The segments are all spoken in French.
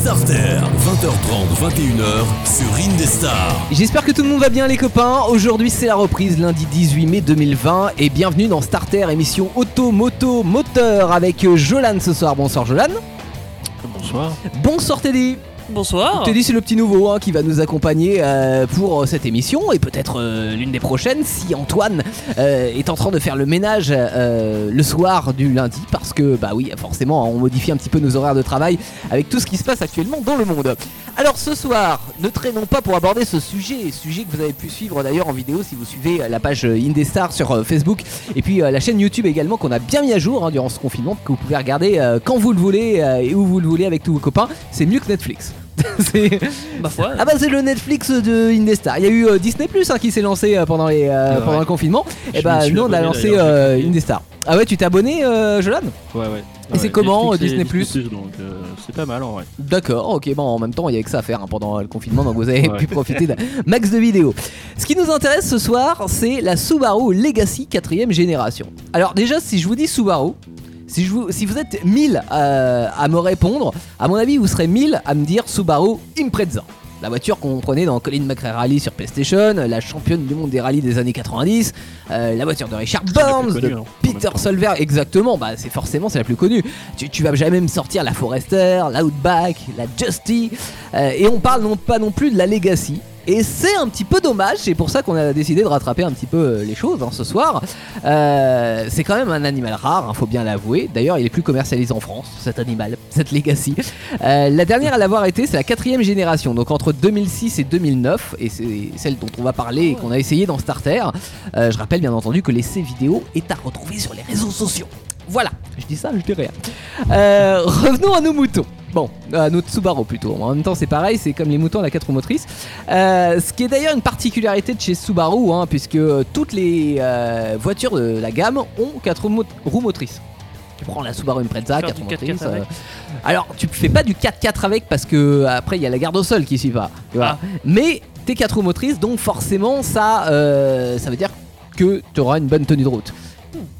Starter, 20h30, 21h sur Indestar. J'espère que tout le monde va bien les copains. Aujourd'hui c'est la reprise lundi 18 mai 2020 et bienvenue dans Starter émission auto moto moteur avec Jolan ce soir. Bonsoir Jolan. Bonsoir. Bonsoir Teddy. Bonsoir. Teddy c'est le petit nouveau hein, qui va nous accompagner euh, pour euh, cette émission et peut-être euh, l'une des prochaines si Antoine est en train de faire le ménage le soir du lundi parce que bah oui forcément on modifie un petit peu nos horaires de travail avec tout ce qui se passe actuellement dans le monde. Alors ce soir ne traînons pas pour aborder ce sujet, sujet que vous avez pu suivre d'ailleurs en vidéo si vous suivez la page Indestar sur Facebook et puis la chaîne YouTube également qu'on a bien mis à jour hein, durant ce confinement que vous pouvez regarder quand vous le voulez et où vous le voulez avec tous vos copains. C'est mieux que Netflix. Ma foi. ah bah c'est le Netflix de Indestar. Il y a eu euh, Disney Plus hein, qui s'est lancé euh, pendant, les, euh, pendant le confinement. Je Et bah m'y suis nous on a abonné, lancé d'ailleurs, euh, j'ai cliqué. Indestar. Ah ouais tu t'es abonné euh, Jolan? Ouais, ouais. Et c'est comment, Disney+. Donc euh, c'est pas mal en vrai. D'accord, ok, bon en même temps il y avait que ça à faire hein, pendant le confinement donc vous avez Ouais. pu profiter d'un max de vidéos. Ce qui nous intéresse ce soir c'est la Subaru Legacy 4ème génération. Alors déjà si je vous dis Subaru, si, je vous, si vous êtes 1000 euh, à me répondre, à mon avis vous serez 1000 à me dire Subaru Impreza. La voiture qu'on prenait dans Colin McRae Rally sur PlayStation, la championne du monde des rallyes des années 90, euh, la voiture de Richard Burns, connue, de hein, Peter. Solver, exactement, bah c'est forcément c'est la plus connue. Tu, tu vas jamais me sortir la Forester, la Outback, la Justy, euh, et on parle non pas non plus de la Legacy. Et c'est un petit peu dommage, c'est pour ça qu'on a décidé de rattraper un petit peu euh, les choses hein, ce soir. Euh, c'est quand même un animal rare, hein, faut bien l'avouer. D'ailleurs, il est plus commercialisé en France, cet animal, cette Legacy. Euh, la dernière à l'avoir été, c'est la quatrième génération, donc entre 2006 et 2009, et c'est celle dont on va parler et qu'on a essayé dans Starter. Je rappelle bien entendu que l'essai vidéo est à retrouver sur les réseaux sociaux. Voilà, je dis ça, je dis rien. Revenons à nos moutons. Bon, à notre Subaru plutôt. En même temps, c'est pareil, c'est comme les moutons à la 4 roues motrices. Euh, ce qui est d'ailleurs une particularité de chez Subaru, hein, puisque toutes les euh, voitures de la gamme ont 4 roues, mo- roues motrices. Tu prends la Subaru Impreza, Faire 4 du roues 4x4 motrices. alors, tu fais pas du 4x4 avec parce que après il y a la garde au sol qui suit pas. tu vois. Ah. Mais t'es 4 roues motrices, donc forcément ça, euh, ça veut dire que tu auras une bonne tenue de route.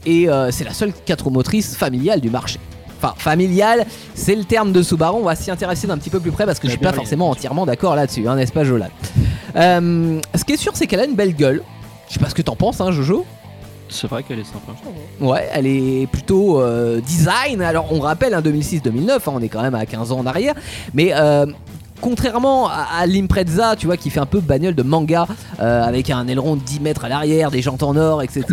Et euh, c'est la seule 4 roues motrices familiale du marché. Enfin, familiale, c'est le terme de Subaru. On va s'y intéresser d'un petit peu plus près parce que je suis pas forcément entièrement d'accord là-dessus, hein, n'est-ce pas, Jolan Euh, Ce qui est sûr, c'est qu'elle a une belle gueule. Je sais pas ce que t'en penses, hein, Jojo. C'est vrai qu'elle est sympa. Ouais, elle est plutôt euh, design. Alors, on rappelle, hein, 2006-2009, hein, on est quand même à 15 ans en arrière. Mais euh, contrairement à, à l'Impreza, tu vois, qui fait un peu bagnole de manga, euh, avec un aileron de 10 mètres à l'arrière, des jantes en or, etc.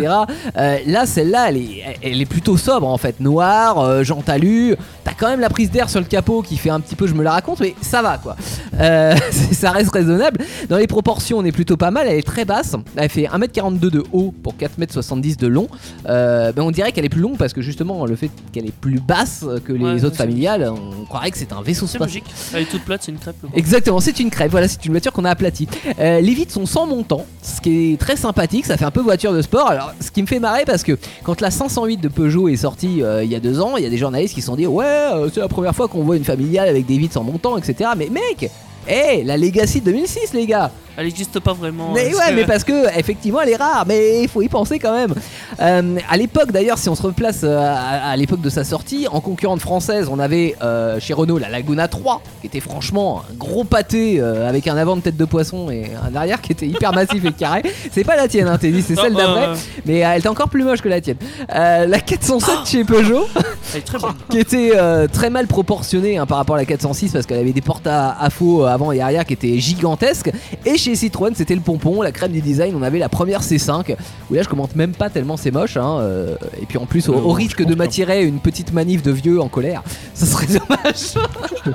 euh, là, celle-là, elle est, elle est plutôt sobre en fait. Noire, euh, jante alu. T'as quand même la prise d'air sur le capot qui fait un petit peu, je me la raconte, mais ça va quoi. Euh, ça reste raisonnable. Dans les proportions, on est plutôt pas mal. Elle est très basse. Elle fait 1m42 de haut pour 4m70 de long. Ben, on dirait qu'elle est plus longue parce que justement, le fait qu'elle est plus basse que les Ouais, autres familiales, on croirait que c'est un vaisseau C'est spatial. logique. Elle est toute plate, c'est une crêpe. le. Exactement, c'est une crêpe, voilà, c'est une voiture qu'on a aplatie. Euh, les vitres sont sans montant, ce qui est très sympathique, ça fait un peu voiture de sport. Alors, ce qui me fait marrer parce que quand la 508 de Peugeot est sortie euh, il y a deux ans, il y a des journalistes qui se sont dit Ouais, euh, c'est la première fois qu'on voit une familiale avec des vitres sans montant, etc. Mais mec, hé, la Legacy 2006, les gars Elle n'existe pas vraiment. mais est-ce ouais, que- mais parce que effectivement elle est rare, mais il faut y penser quand même. Euh, à l'époque d'ailleurs, si on se replace euh, à, à l'époque de sa sortie, en concurrente française, on avait euh, chez Renault la Laguna 3, qui était franchement un gros pâté euh, avec un avant de tête de poisson et un arrière qui était hyper massif et carré. C'est pas la tienne, hein, Teddy, c'est celle d'après, mais elle était encore plus moche que la tienne. La 407 chez Peugeot Elle est très bonne. qui était très mal proportionnée hein, par rapport à la 406 parce qu'elle avait des portes à, à faux avant et arrière qui étaient gigantesques. Et chez Citroën, c'était le pompon, la crème du design. On avait la première C5 où là, je commente même pas tellement c'est moche. hein, euh, et puis en plus, au, Euh, risque de m'attirer une petite manif de vieux en colère, ça serait dommage.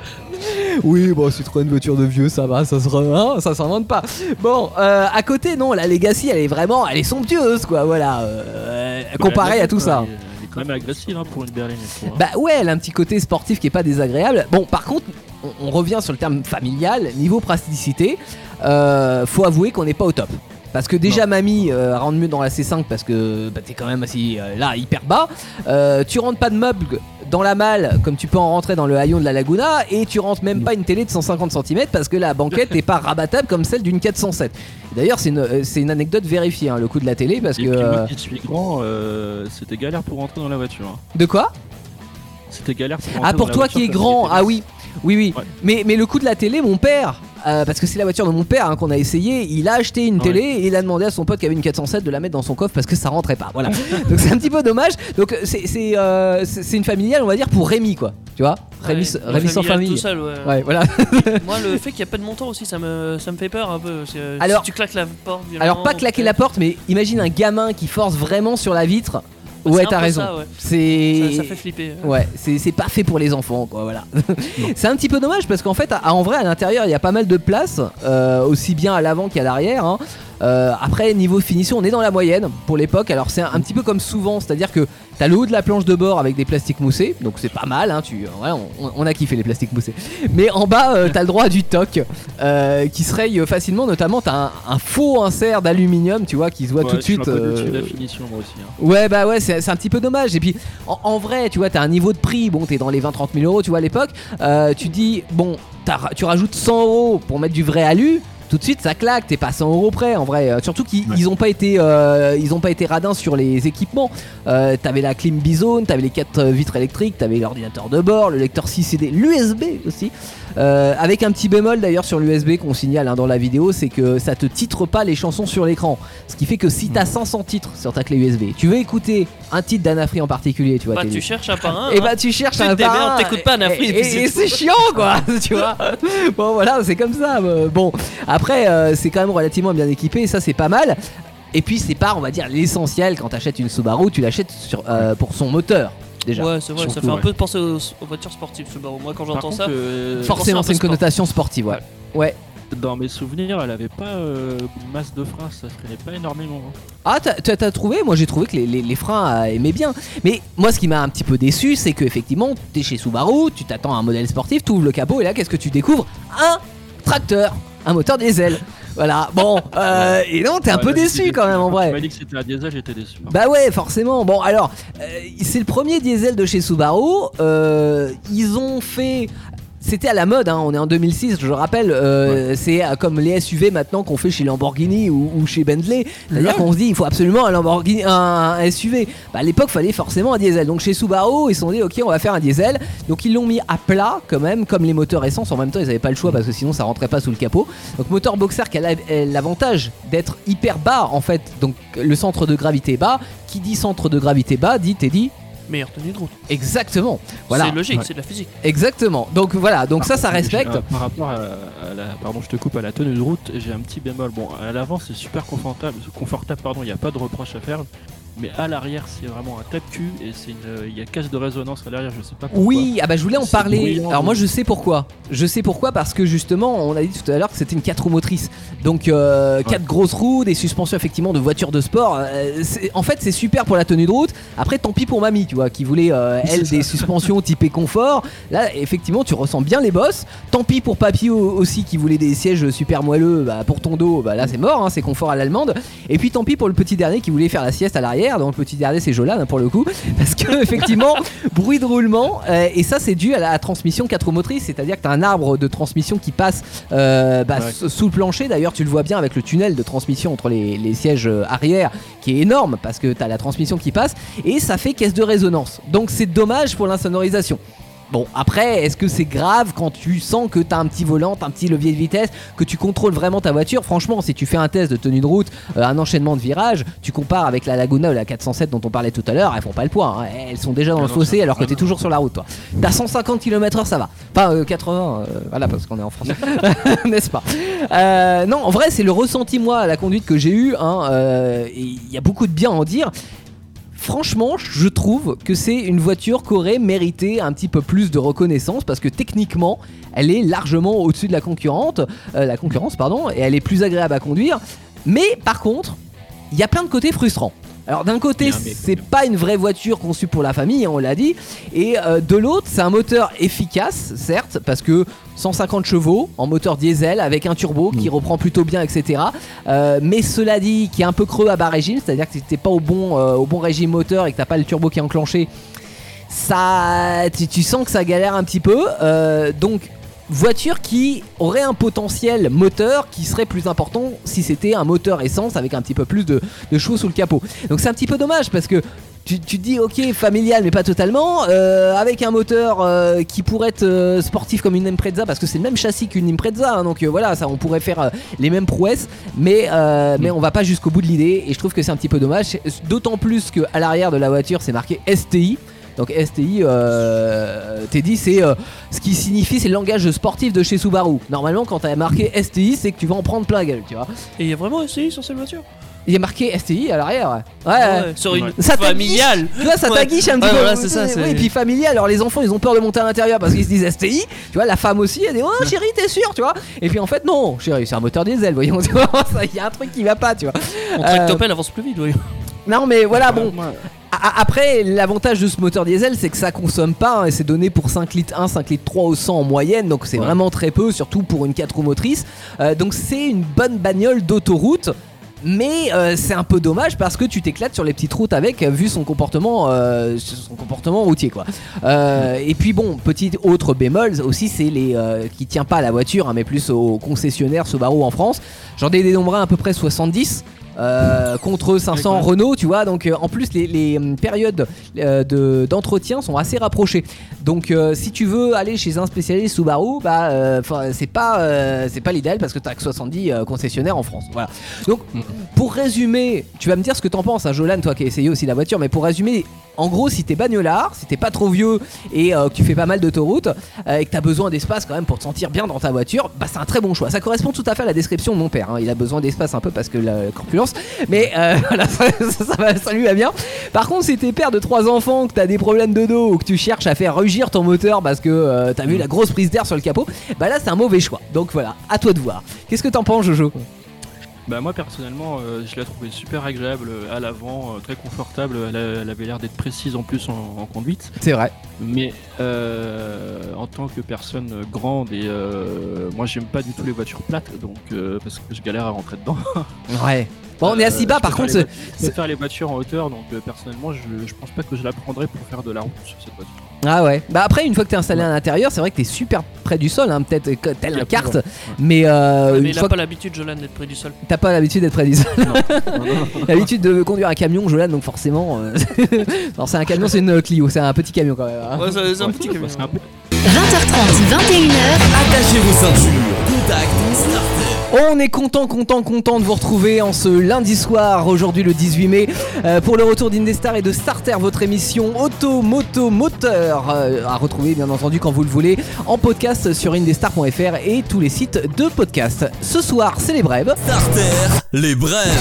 Oui, bon, Citroën voiture de vieux, ça va, ça se hein, ça s'invente pas. Bon, euh, à côté, non, la Legacy, elle est vraiment, elle est somptueuse, quoi, voilà. euh, comparée à tout ça. Quand même agressive hein, pour une berline. Bah ouais, elle a un petit côté sportif qui est pas désagréable. Bon, par contre, on, on revient sur le terme familial, niveau praticité, euh, faut avouer qu'on n'est pas au top. Parce que déjà, mamie euh, rentre mieux dans la C5 parce que bah, t'es quand même assis euh, là hyper bas. Tu rentres pas de meubles dans la malle comme tu peux en rentrer dans le haillon de la Laguna et tu rentres même pas une télé de 150 cm parce que la banquette n'est pas rabattable comme celle d'une 407. D'ailleurs, c'est une, euh, c'est une anecdote vérifiée, hein, le coup de la télé, parce Et que. euh, euh, c'était galère pour rentrer dans la voiture. hein. De quoi? C'était galère pour rentrer Ah, dans pour la toi qui est parce grand, ah oui. Oui, oui. Ouais. Mais, mais le coup de la télé, mon père, euh, parce que c'est la voiture de mon père hein, qu'on a essayé, il a acheté une Ouais. télé et il a demandé à son pote qui avait une 407 de la mettre dans son coffre parce que ça rentrait pas. Voilà. Donc c'est un petit peu dommage. Donc c'est c'est euh, c'est- une familiale, on va dire, pour Rémi, quoi. Tu vois? Rémi, Ouais, Rémi sans famille. Tout seul, ouais. Ouais, voilà. Moi, le fait qu'il n'y a pas de montant aussi, ça me, ça me fait peur un peu. Alors- si tu claques la porte. Alors pas claquer la porte, mais imagine un gamin qui force vraiment sur la vitre. Ouais, t'as raison. Ça, ouais. C'est ça, ça fait flipper. Ouais, c'est c'est pas fait pour les enfants, quoi, voilà. c'est un petit peu dommage parce qu'en fait, à- en vrai, à l'intérieur, il y a pas mal de place, euh, aussi bien à l'avant qu'à l'arrière. hein. Euh, après, niveau finition, on est dans la moyenne pour l'époque. Alors, c'est un, un petit peu comme souvent, c'est-à-dire que t'as le haut de la planche de bord avec des plastiques moussés, donc c'est pas mal. Hein, tu, voilà, on, on a kiffé les plastiques moussés. Mais en bas, euh, t'as le droit à du toc euh, qui se raye facilement. Notamment, t'as un, un faux insert d'aluminium, tu vois, qui se voit Ouais, tout de suite. euh, la finition, moi aussi. hein. Ouais, bah ouais, c'est un petit peu dommage. Et puis, en, en vrai, tu vois, t'as un niveau de prix, bon, t'es dans les 20-30 000 euros, tu vois, à l'époque. Euh, tu dis, bon, tu rajoutes 100 euros pour mettre du vrai alu. Tout de suite, ça claque. T'es pas 100 euros près, en vrai. Euh, surtout qu'ils Ouais. ont pas été, euh, ils ont pas été radins sur les équipements. Euh, t'avais la clim Bizone, t'avais les 4 vitres électriques, t'avais l'ordinateur de bord, le lecteur 6 CD, l'USB aussi. Euh, avec un petit bémol d'ailleurs sur l'USB qu'on signale hein, dans la vidéo, c'est que ça te titre pas les chansons sur l'écran. Ce qui fait que si t'as 500 titres sur ta clé USB, tu veux écouter un titre d'Anafri en particulier, tu vois. Bah, tu cherches un par un. et hein. bah tu cherches Tu un par un, t'écoutes pas Anafri, et, et et- c'est et tout. c'est chiant quoi, tu vois. Bon voilà, c'est comme ça. euh, Bon, après euh, c'est quand même relativement bien équipé, et ça c'est pas mal. Et puis c'est pas, on va dire, l'essentiel quand t'achètes une Subaru, tu l'achètes euh, pour son moteur déjà. Ouais, c'est vrai, ça fait un ouais. peu penser aux, aux voitures sportives Subaru. Moi, quand j'entends ça, euh, Forcément, c'est une connotation sportive, ouais. Ouais. dans mes souvenirs, elle avait pas euh, masse de freins, ça se traînait pas énormément. hein. Ah, t'as trouvé? Moi j'ai trouvé que les, les- les freins euh, aimaient bien. Mais moi ce qui m'a un petit peu déçu, c'est que effectivement, t'es chez Subaru, tu t'attends à un modèle sportif, tu ouvres le capot et là qu'est-ce que tu découvres? Un tracteur, un moteur diesel. Voilà, bon, euh, et non, t'es un Ouais, peu déçu quand même en vrai. Tu m'as dit que c'était un diesel, j'étais déçu. Bah ouais, forcément. Bon, alors, euh, c'est le premier diesel de chez Subaru. Euh, ils ont fait. C'était à la mode, hein, on est en 2006, je rappelle, euh, c'est euh, comme les SUV maintenant qu'on fait chez Lamborghini ou, ou chez Bentley. C'est-à-dire qu'on se dit il faut absolument un Lamborghini, un, un SUV. Bah, à l'époque, fallait forcément un diesel. Donc chez Subaru, ils se sont dit ok, on va faire un diesel. Donc ils l'ont mis à plat quand même, comme les moteurs essence. En même temps, ils n'avaient pas le choix parce que sinon ça rentrait pas sous le capot. Donc moteur boxer qui a la- l'avantage d'être hyper bas en fait. Donc le centre de gravité bas. Qui dit centre de gravité bas dit Teddy meilleure tenue de route. exactement. Voilà. C'est logique, Ouais. c'est de la physique. Exactement. Donc voilà. Donc ça, ça respecte. euh, Par rapport à, à la, pardon, je te coupe à la tenue de route, j'ai un petit bémol. Bon, à l'avant c'est super confortable, confortable, pardon, il n'y a pas de reproche à faire. Mais à l'arrière, c'est vraiment un tape-cul et c'est une, il y a casse de résonance à l'arrière, je sais pas pourquoi. Oui, ah bah je voulais en parler. Alors moi je sais pourquoi. Je sais pourquoi parce que justement on a dit tout à l'heure que c'était une 4 roues motrices. Donc 4 grosses roues, des suspensions effectivement de voitures de sport. Euh, en fait c'est super pour la tenue de route. Après tant pis pour mamie, tu vois, qui voulait euh, elle des suspensions typées confort. Là effectivement tu ressens bien les bosses. Tant pis pour papy au- aussi qui voulait des sièges super moelleux. Bah, pour ton dos, bah là c'est mort, hein, c'est confort à l'allemande. Et puis tant pis pour le petit dernier qui voulait faire la sieste à l'arrière. Donc le petit dernier c'est Jolan hein, pour le coup, parce que effectivement bruit de roulement euh, et ça c'est dû à la transmission 4 roues motrices, c'est-à-dire que tu as un arbre de transmission qui passe euh, bah, Ouais. sous le plancher. D'ailleurs tu le vois bien avec le tunnel de transmission entre les, les sièges euh, arrière qui est énorme parce que tu as la transmission qui passe et ça fait caisse de résonance. Donc c'est dommage pour l'insonorisation. Bon, après, est-ce que c'est grave quand tu sens que t'as un petit volant, t'as un petit levier de vitesse, que tu contrôles vraiment ta voiture? Franchement, si tu fais un test de tenue de route, euh, un enchaînement de virages, tu compares avec la Laguna ou la 407 dont on parlait tout à l'heure, elles font pas le poids. hein. Elles sont déjà dans le fossé alors que t'es toujours sur la route, toi. T'as 150 km/h, ça va. Enfin, euh, 80, euh, voilà, parce qu'on est en France. N'est-ce pas? Euh, Non, en vrai, c'est le ressenti, moi, à la conduite que j'ai eu. hein, euh, Il y a beaucoup de bien à en dire. Franchement, je trouve que c'est une voiture qui aurait mérité un petit peu plus de reconnaissance parce que techniquement, elle est largement au-dessus de la concurrente, euh, la concurrence pardon, et elle est plus agréable à conduire. Mais par contre, il y a plein de côtés frustrants. Alors d'un côté, c'est pas une vraie voiture conçue pour la famille, hein, on l'a dit, et euh, de l'autre, c'est un moteur efficace, certes, parce que 150 chevaux en moteur diesel avec un turbo qui reprend plutôt bien, etc. Euh, mais cela dit, qui est un peu creux à bas régime, c'est-à-dire que si t'es pas au bon, euh, au bon régime moteur et que t'as pas le turbo qui est enclenché, ça, tu, tu sens que ça galère un petit peu. Donc voiture qui aurait un potentiel moteur qui serait plus important si c'était un moteur essence avec un petit peu plus de, de chevaux sous le capot. Donc c'est un petit peu dommage parce que tu, tu te dis ok familial mais pas totalement euh, avec un moteur euh, qui pourrait être euh, sportif comme une Impreza parce que c'est le même châssis qu'une Impreza hein, donc voilà ça on pourrait faire les mêmes prouesses mais mais on va pas jusqu'au bout de l'idée et je trouve que c'est un petit peu dommage. D'autant plus que à l'arrière de la voiture c'est marqué STI donc STI, euh, Teddy, c'est euh, ce qui signifie, c'est le langage sportif de chez Subaru. Normalement, quand t'as marqué STI, c'est que tu vas en prendre plein la gueule, tu vois. Et il y a vraiment STI sur cette voiture? Il y a marqué STI à l'arrière. Ouais. ouais. Ouais, Sur une. Ça t'aguiche. familiale. Tu vois, ça Ouais. t'aguiche un petit Ouais, peu. voilà, c'est ça, Oui, et puis familial. Alors les enfants, ils ont peur de monter à l'intérieur parce qu'ils se disent STI. Tu vois, la femme aussi, elle dit Oh chérie, t'es sûr, tu vois. Et puis en fait, non, chérie, c'est un moteur diesel, voyons. tu vois, ça, Il y a un truc qui va pas, tu vois. Mon Euh, tractopelle avance plus vite, oui. Non, mais voilà, bon. Après, l'avantage de ce moteur diesel, c'est que ça consomme pas, hein, et c'est donné pour 5 litres 1, 5 litres 3 au 100 en moyenne, donc c'est Ouais. vraiment très peu, surtout pour une 4 roues motrices. Euh, donc c'est une bonne bagnole d'autoroute. Mais euh, c'est un peu dommage parce que tu t'éclates sur les petites routes avec, euh, vu son comportement, euh, son comportement routier quoi. Et puis bon, petit autre bémol aussi, c'est les qui tient pas à la voiture, hein, mais plus aux concessionnaires Subaru en France. J'en ai dénombré à peu près 70 euh, contre 500 Ouais, quand Renault, tu vois. Donc euh, en plus les, les, périodes euh, de- d'entretien sont assez rapprochées. Donc si tu veux aller chez un spécialiste Subaru, bah c'est pas c'est pas l'idéal parce que t'as que 70 euh, concessionnaires en France. Voilà. Donc pour résumer, tu vas me dire ce que t'en penses, hein, Jolan, toi qui as essayé aussi la voiture, mais pour résumer. En gros, si t'es bagnolard, si t'es pas trop vieux et euh, que tu fais pas mal d'autoroutes euh, et que t'as besoin d'espace quand même pour te sentir bien dans ta voiture, bah c'est un très bon choix. Ça correspond tout à fait à la description de mon père. hein. Il a besoin d'espace un peu parce que la corpulence, mais euh, voilà, ça, ça, ça va- ça lui va bien. Par contre, si t'es père de trois enfants, que t'as des problèmes de dos ou que tu cherches à faire rugir ton moteur parce que euh, t'as vu la grosse prise d'air sur le capot, bah là c'est un mauvais choix. Donc voilà, à toi de voir. Qu'est-ce que t'en penses, Jojo? Bah moi personnellement euh, je l'ai trouvé super agréable à l'avant, euh, très confortable, elle, a- elle avait l'air d'être précise en plus en, en conduite. C'est vrai. Mais euh, en tant que personne grande et euh, moi j'aime pas du tout les voitures plates donc parce que je galère à rentrer dedans. Ouais. Bon, on est Euh, assez bas je par contre. Je préfère les voitures en hauteur donc euh, personnellement je, je pense pas que je la prendrais pour faire de la route sur cette voiture. Ah ouais. Bah après, une fois que t'es installé à l'intérieur, c'est vrai que t'es super près du sol, hein, peut-être euh, tel Il y un a kart. plus, ouais. Mais, euh, mais une il fois a pas l'habitude, Jolan, d'être près du sol. t'as pas l'habitude d'être près du sol. Non, non, non. l'habitude de conduire un camion, Jolan, donc forcément. euh, non, c'est un camion, c'est une Clio, c'est un petit camion quand même. hein. Ouais, c'est un Ouais, petit camion. c'est un peu- 20h30, 21h, Attachez vos ceintures. Contact Starter. On est content, content, content de vous retrouver en ce lundi soir, aujourd'hui le 18 mai, euh, pour le retour d'Indestar et de Starter, votre émission auto, moto, moteur, euh, à retrouver bien entendu quand vous le voulez en podcast sur indestar.fr et tous les sites de podcast. Ce soir, c'est les brèves Starter. Les brèves.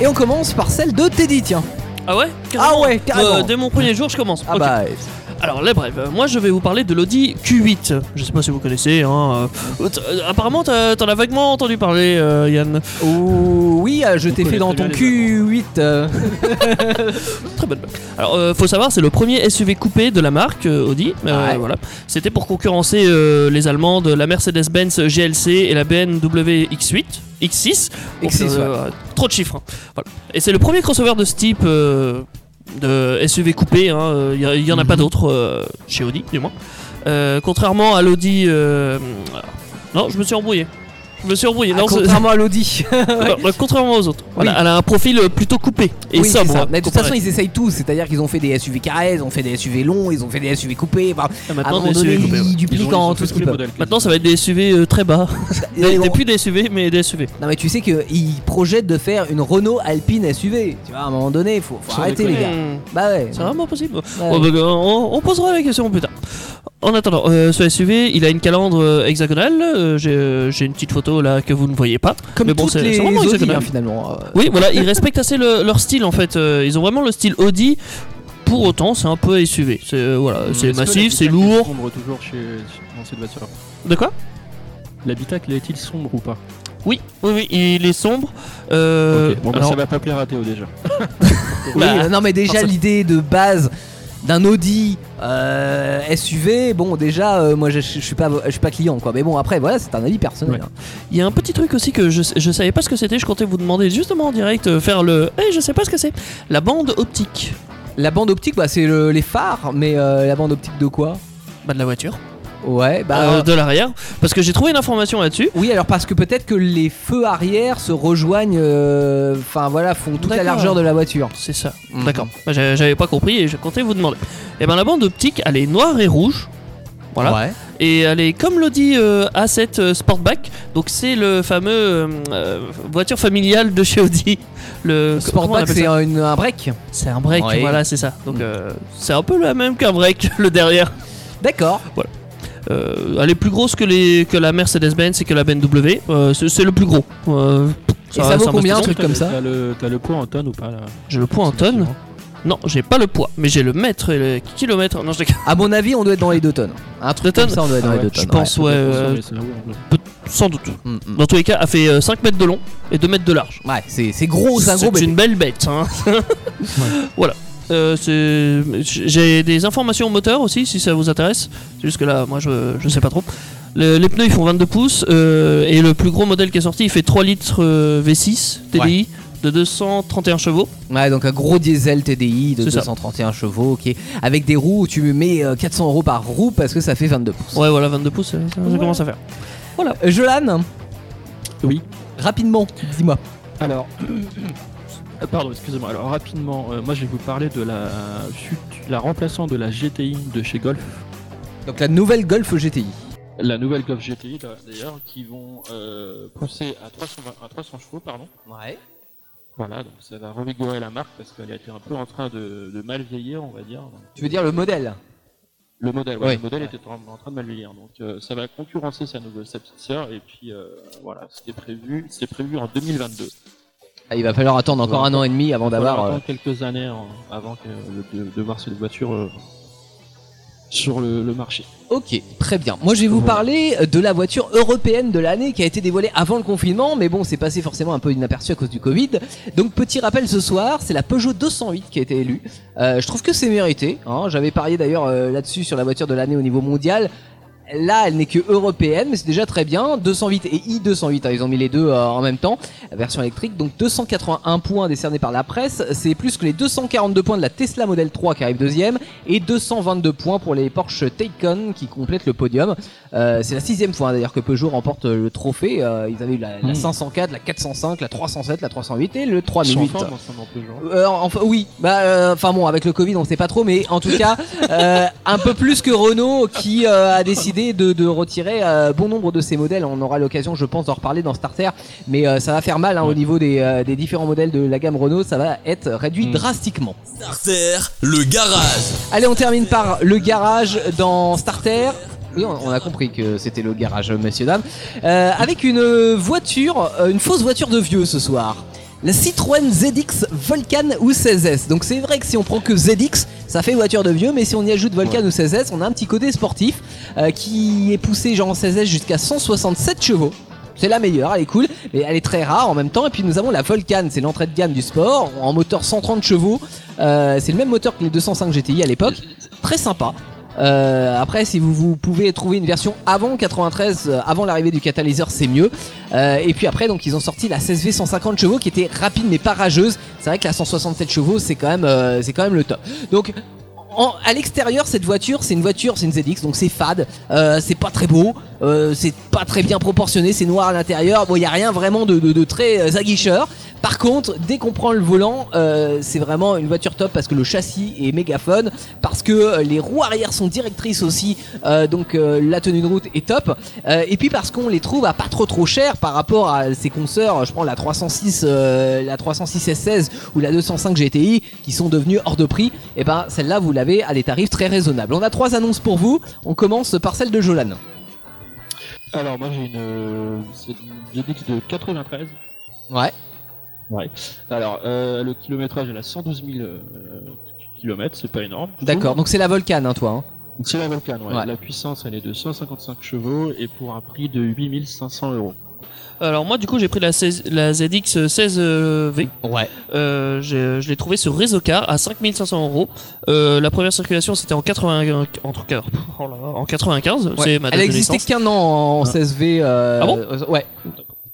et on commence par celle de Teddy, tiens. Ah ouais Ah ouais, carrément. Euh, dès mon premier jour, je commence. Ah Ok. bah, Alors, les brèves. Moi, je vais vous parler de l'Audi Q8. Je sais pas si vous connaissez. Hein. euh, euh, apparemment, t'as- t'en as vaguement entendu parler, euh, Yann. oh, oui, je t'ai fait dans ton bien les Q8. euh, Très bonne blague. Alors, euh, faut savoir, c'est le premier SUV coupé de la marque euh, Audi. Euh, Ouais. Voilà. C'était pour concurrencer euh, les Allemandes, la Mercedes-Benz GLC et la BMW X8, X6. Donc, X6, euh, Trop de chiffres. hein. Voilà. Et c'est le premier crossover de ce type euh, de SUV coupé. hein. Il y, y en a pas Mhm. d'autres euh, chez Audi, du moins. Euh, contrairement à l'Audi. euh, Non, je me suis embrouillé. Je me suis embrouillé. ah, Non, contrairement à l'Audi. euh, contrairement aux autres. Voilà, Oui. elle a un profil euh, plutôt coupé et oui, sobre. ça. Mais de toute façon, ils essayent tout. C'est-à-dire qu'ils ont fait des SUV carrés, ils ont fait des SUV longs, ils ont fait des SUV coupés. Enfin, Ah, maintenant, SUV coupés, ils dupliquent ils ont en tout ce tous qu'ils peuvent. Maintenant, ça va être des SUV euh, très bas. Des- bon, des- plus des SUV, mais des SUV. Non mais tu sais qu'ils projettent de faire une Renault Alpine SUV. Tu vois, à un moment donné, faut, faut arrêter les gars. Hmm, Bah ouais. C'est vraiment possible. Bah, on, posera la question plus tard. En attendant, euh, ce SUV, il a une calandre hexagonale. j'ai une petite photo là que vous ne voyez pas. Comme mais bon, toutes c'est- les c'est vraiment Audi hexagonal. hein, finalement. euh. Oui, voilà, ils respectent assez le- leur style en fait. Euh, ils ont vraiment le style Audi. Pour autant, c'est un peu SUV. C'est euh, voilà, c'est Est-ce que massif, c'est lourd. sombre toujours chez dans cette voiture. De quoi? L'habitacle est-il sombre ou pas? Oui, oui, oui, il est sombre. Euh, Bon bah alors- ça va pas plaire à Théo déjà. Oui, Bah, non mais déjà l'idée de base d'un Audi euh, SUV, bon déjà euh, moi je, je suis pas je suis pas client quoi. Mais bon après voilà c'est un avis personnel. Ouais. hein. Il y a un petit truc aussi que je, je savais pas ce que c'était. Je comptais vous demander justement en direct euh, faire le. Eh, je sais pas ce que c'est. La bande optique. La bande optique bah c'est le- les phares, mais euh, la bande optique de quoi? Bah de la voiture. Ouais, bah. euh, de l'arrière, parce que j'ai trouvé une information là-dessus. Oui, alors parce que peut-être que les feux arrière se rejoignent, euh, enfin voilà, font toute la largeur de la voiture. C'est ça. Mhm. D'accord. Bah, j'a- J'avais pas compris et je comptais vous demander. Et ben la bande optique, elle est noire et rouge. Voilà. Ouais. Et elle est comme l'Audi euh, A7 euh, Sportback. Donc c'est le fameux euh, voiture familiale de chez Audi. Le Sportback, c'est un, break. C'est un break, Ouais. voilà, c'est ça. Donc Mm. euh, c'est un peu la même qu'un break, le derrière. D'accord. Euh, elle est plus grosse que, les, que la Mercedes-Benz et que la BMW. Euh, c'est c'est le plus gros. Euh, Et ça vaut combien, un truc comme ça T'as le, t'as le poids en tonnes ou pas là J'ai le poids en tonnes. Non, j'ai pas le poids, mais j'ai le mètre et le kilomètre. Non, je. À mon avis, on doit être dans les deux tonnes. Un truc Deux comme tonnes ça, on doit être dans Ah les ouais, deux Je tonnes. pense, ouais. euh, sans doute. Mm, mm. Dans tous les cas, elle fait euh, 5 mètres de long et 2 mètres de large. Ouais, c'est c'est gros, c'est un gros C'est bébé. une belle bête. hein. voilà. Euh, c'est- J'ai des informations moteur aussi, si ça vous intéresse. C'est juste que là, moi, je, je sais pas trop. Le- les pneus, ils font 22 pouces. euh, et le plus gros modèle qui est sorti, il fait 3 litres euh, V6 TDI de 231 chevaux. Ouais, donc un gros diesel TDI de C'est ça. 231 chevaux, ok. Avec des roues où tu mets euh, 400 euros par roue parce que ça fait 22 pouces. Ouais, voilà, 22 pouces, ça, ça Ouais. commence à faire. Euh, Jolan Oui. Rapidement, dis-moi. Alors, pardon, excusez-moi. Alors rapidement, euh, moi je vais vous parler de la fut- la remplaçant de la GTI de chez Golf, Donc la nouvelle Golf GTI. la nouvelle Golf GTI d'ailleurs, qui vont euh, pousser à 320 à 300 chevaux, pardon. Ouais. Voilà, donc ça va revigorer la marque parce qu'elle a été un peu en train de, de mal vieillir, on va dire. Tu veux dire le modèle? Le modèle, ouais, Ouais. le modèle était en, en train de mal vieillir, donc euh, ça va concurrencer sa nouvelle, sa petite sœur, et puis euh, voilà, c'était prévu, c'était prévu en 2022. Ah, Il va falloir attendre encore un an et demi avant Il va d'avoir. falloir euh, attendre quelques années en- avant que, de, de voir cette voiture euh, sur le, le marché. Ok, très bien. Moi, je vais vous parler de la voiture européenne de l'année qui a été dévoilée avant le confinement, mais bon, c'est passé forcément un peu inaperçu à cause du Covid. Donc, petit rappel ce soir, c'est la Peugeot 208 qui a été élue. Euh, je trouve que c'est mérité. Hein. J'avais parié d'ailleurs euh, là-dessus sur la voiture de l'année au niveau mondial. Là, elle n'est que européenne, mais c'est déjà très bien. 208 et i208, hein, ils ont mis les deux euh, en même temps, version électrique. Donc 281 points décernés par la presse, c'est plus que les 242 points de la Tesla Model 3 qui arrive deuxième, et 222 points pour les Porsche Taycan qui complètent le podium. Euh, c'est la sixième fois hein, d'ailleurs que Peugeot remporte euh, le trophée. Euh, ils avaient eu la, la Mm. 504, la 405, la 307, la 308 et le Ils sont 3008. en forme ensemble, un peu, genre. Euh, enfin oui, bah euh, enfin bon avec le Covid on sait pas trop mais en tout cas euh, un peu plus que Renault qui euh, a décidé de, de retirer euh, bon nombre de ses modèles. On aura l'occasion je pense d'en reparler dans Starter mais euh, ça va faire mal hein, au niveau des, euh, des différents modèles de la gamme Renault, ça va être réduit Mm. drastiquement. Starter, le garage. Allez on termine par le garage dans Starter. Oui, on a compris que c'était le garage, messieurs dames. Euh, avec une voiture, euh, une fausse voiture de vieux ce soir. La Citroën ZX Volcan ou 16S. Donc c'est vrai que si on prend que ZX, ça fait voiture de vieux, mais si on y ajoute Volcan ou 16S, on a un petit côté sportif euh, qui est poussé genre en 16S jusqu'à 167 chevaux. C'est la meilleure, elle est cool, mais elle est très rare en même temps. Et puis nous avons la Volcan, c'est l'entrée de gamme du sport, en moteur 130 chevaux. Euh, c'est le même moteur que les 205 GTI à l'époque. Très sympa. Euh, après, si vous, vous pouvez trouver une version avant 93, euh, avant l'arrivée du catalyseur, c'est mieux. Euh, et puis après, donc ils ont sorti la CSV 150 chevaux qui était rapide mais pas rageuse. C'est vrai que la 167 chevaux, c'est quand même, euh, c'est quand même le top. Donc en- à l'extérieur, cette voiture, c'est une voiture, c'est une ZX, donc c'est fade, euh, c'est pas très beau, euh, c'est pas très bien proportionné, c'est noir à l'intérieur. Bon, il y a rien vraiment de, de, de très euh, aguicheur. Par contre, dès qu'on prend le volant, euh, c'est vraiment une voiture top parce que le châssis est méga fun, parce que euh, les roues arrière sont directrices aussi, euh, donc euh, la tenue de route est top, euh, et puis parce qu'on les trouve à pas trop trop cher par rapport à ses consoeurs. Je prends la 306, euh, la 306 S16 ou la 205 GTI qui sont devenues hors de prix. Et ben celle-là vous l'avez à des tarifs très raisonnables. On a trois annonces pour vous. On commence par celle de Jolan. Alors moi j'ai une, une de 93. Ouais. Ouais. Alors euh, le kilométrage elle a 112 000 euh, kilomètres, c'est pas énorme. je D'accord. Donc c'est la Volcan, hein, toi. hein. Donc, C'est la Vulcan, ouais. Ouais. La puissance elle est de 155 chevaux et pour un prix de 8500 euros. Alors moi du coup j'ai pris la, 16 la ZX 16V. Ouais. Euh, j'ai- je l'ai trouvé sur Réseaucar à 5500 euros. Euh, la première circulation c'était en 80 entre oh là là, en 95. C'est ma date Elle a de existé naissance. qu'un an en Ah. 16V. euh, Ah bon?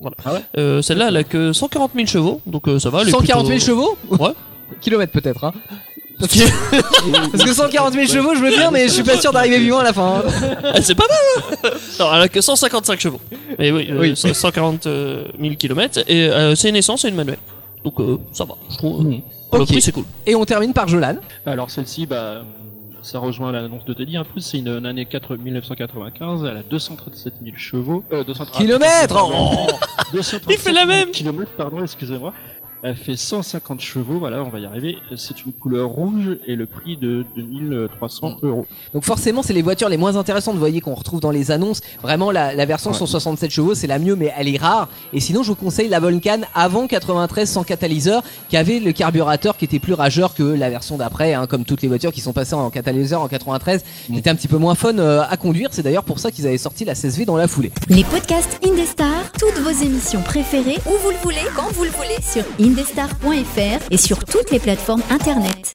Euh, Ouais. Euh, Celle-là elle a que 140 000 chevaux donc euh, ça va. elle est 140 000 plutôt- chevaux? Ouais. Kilomètres peut-être. Hein. Parce que, parce que 140 000 chevaux, je veux bien, mais je suis pas sûr d'arriver vivant à la fin. hein. Ah, c'est pas mal hein Non, elle a que 155 chevaux. Mais oui, euh, Oui. 140 000 km. Et euh, c'est une essence et une manuelle. Donc euh, ça va, je trouve. euh, pour Ok. prix, c'est cool. Et on termine par Jolan. Alors celle-ci, bah, ça rejoint l'annonce de Teddy un peu. C'est une, une année 4 1995. Elle a 237 000 chevaux. Euh, 230 Kilomètres Oh 237 Il fait la même. Kilomètres, pardon, excusez-moi. Elle fait 150 chevaux, voilà, on va y arriver. C'est une couleur rouge et le prix de 2300 euros. Donc forcément, c'est les voitures les moins intéressantes, vous voyez, qu'on retrouve dans les annonces. Vraiment, la, la version Ouais. 167 chevaux, c'est la mieux, mais elle est rare. Et sinon, je vous conseille la Vulcan avant 93 sans catalyseur, qui avait le carburateur qui était plus rageur que la version d'après, hein, comme toutes les voitures qui sont passées en catalyseur en 93. C'était un petit peu moins fun euh, à conduire. C'est d'ailleurs pour ça qu'ils avaient sorti la 16V dans la foulée. Les podcasts Indestar, toutes vos émissions préférées, où vous le voulez, quand vous le voulez, sur et sur toutes les plateformes internet.